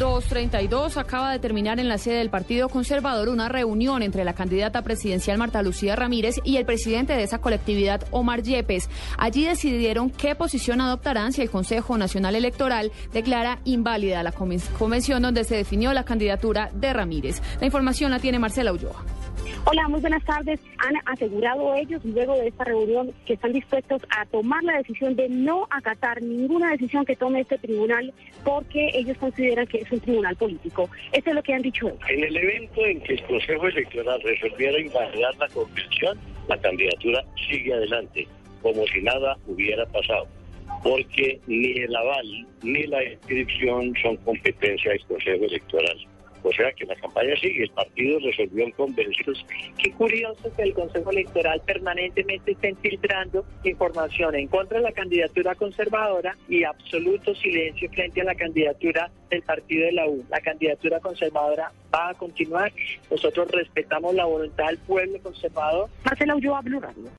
232 acaba de terminar en la sede del Partido Conservador una reunión entre la candidata presidencial Marta Lucía Ramírez y el presidente de esa colectividad, Omar Yepes. Allí decidieron qué posición adoptarán si el Consejo Nacional Electoral declara inválida la convención donde se definió la candidatura de Ramírez. La información la tiene Marcela Ulloa. Hola, muy buenas tardes. Han asegurado ellos, luego de esta reunión, que están dispuestos a tomar la decisión de no acatar ninguna decisión que tome este tribunal porque ellos consideran que es un tribunal político. Eso es lo que han dicho ellos. En el evento en que el Consejo Electoral resolviera invalidar la convención, la candidatura sigue adelante, como si nada hubiera pasado porque ni el aval ni la inscripción son competencia del Consejo Electoral. O sea que la campaña sigue, el partido resolvió en convenciones. Qué curioso que el Consejo Electoral permanentemente esté filtrando información en contra de la candidatura conservadora y absoluto silencio frente a la candidatura del partido de la U. La candidatura conservadora va a continuar. Nosotros respetamos la voluntad del pueblo conservador. Marcela Ulloa, Blue Radio.